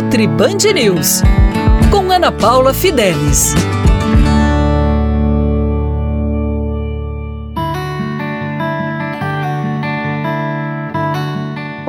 Nutri Band News, com Ana Paula Fidelis.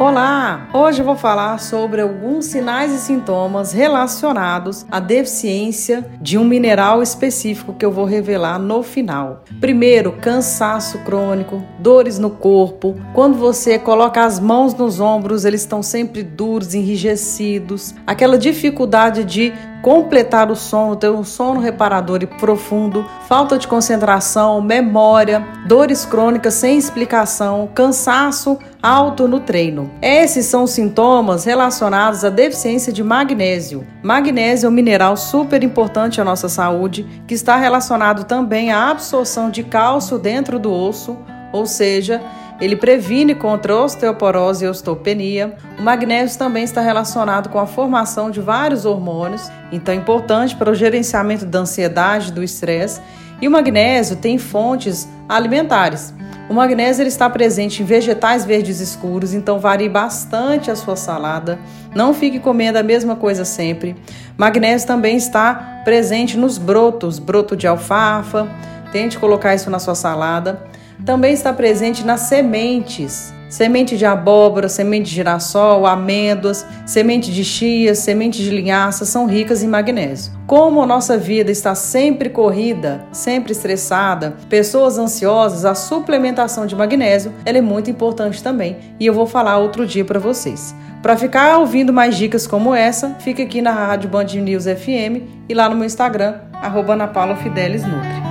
Olá! Hoje eu vou falar sobre alguns sinais e sintomas relacionados à deficiência de um mineral específico que eu vou revelar no final. Primeiro, cansaço crônico, dores no corpo. Quando você coloca as mãos nos ombros, eles estão sempre duros, enrijecidos. Aquela dificuldade de completar o sono, ter um sono reparador e profundo, falta de concentração, memória, dores crônicas sem explicação, cansaço alto no treino. Esses são sintomas relacionados à deficiência de magnésio. Magnésio é um mineral super importante à nossa saúde, que está relacionado também à absorção de cálcio dentro do osso, ou seja, ele previne contra osteoporose e osteopenia. O magnésio também está relacionado com a formação de vários hormônios, então é importante para o gerenciamento da ansiedade, do estresse. E o magnésio tem fontes alimentares. O magnésio ele está presente em vegetais verdes escuros, então varie bastante a sua salada. Não fique comendo a mesma coisa sempre. Magnésio também está presente nos brotos, broto de alfafa. Tente colocar isso na sua salada também está presente nas sementes. Semente de abóbora, semente de girassol, amêndoas, semente de chia, semente de linhaça são ricas em magnésio. Como a nossa vida está sempre corrida, sempre estressada, pessoas ansiosas, a suplementação de magnésio é muito importante também e eu vou falar outro dia para vocês. Para ficar ouvindo mais dicas como essa, fica aqui na Rádio Band News FM e lá no meu Instagram, arroba Nutri.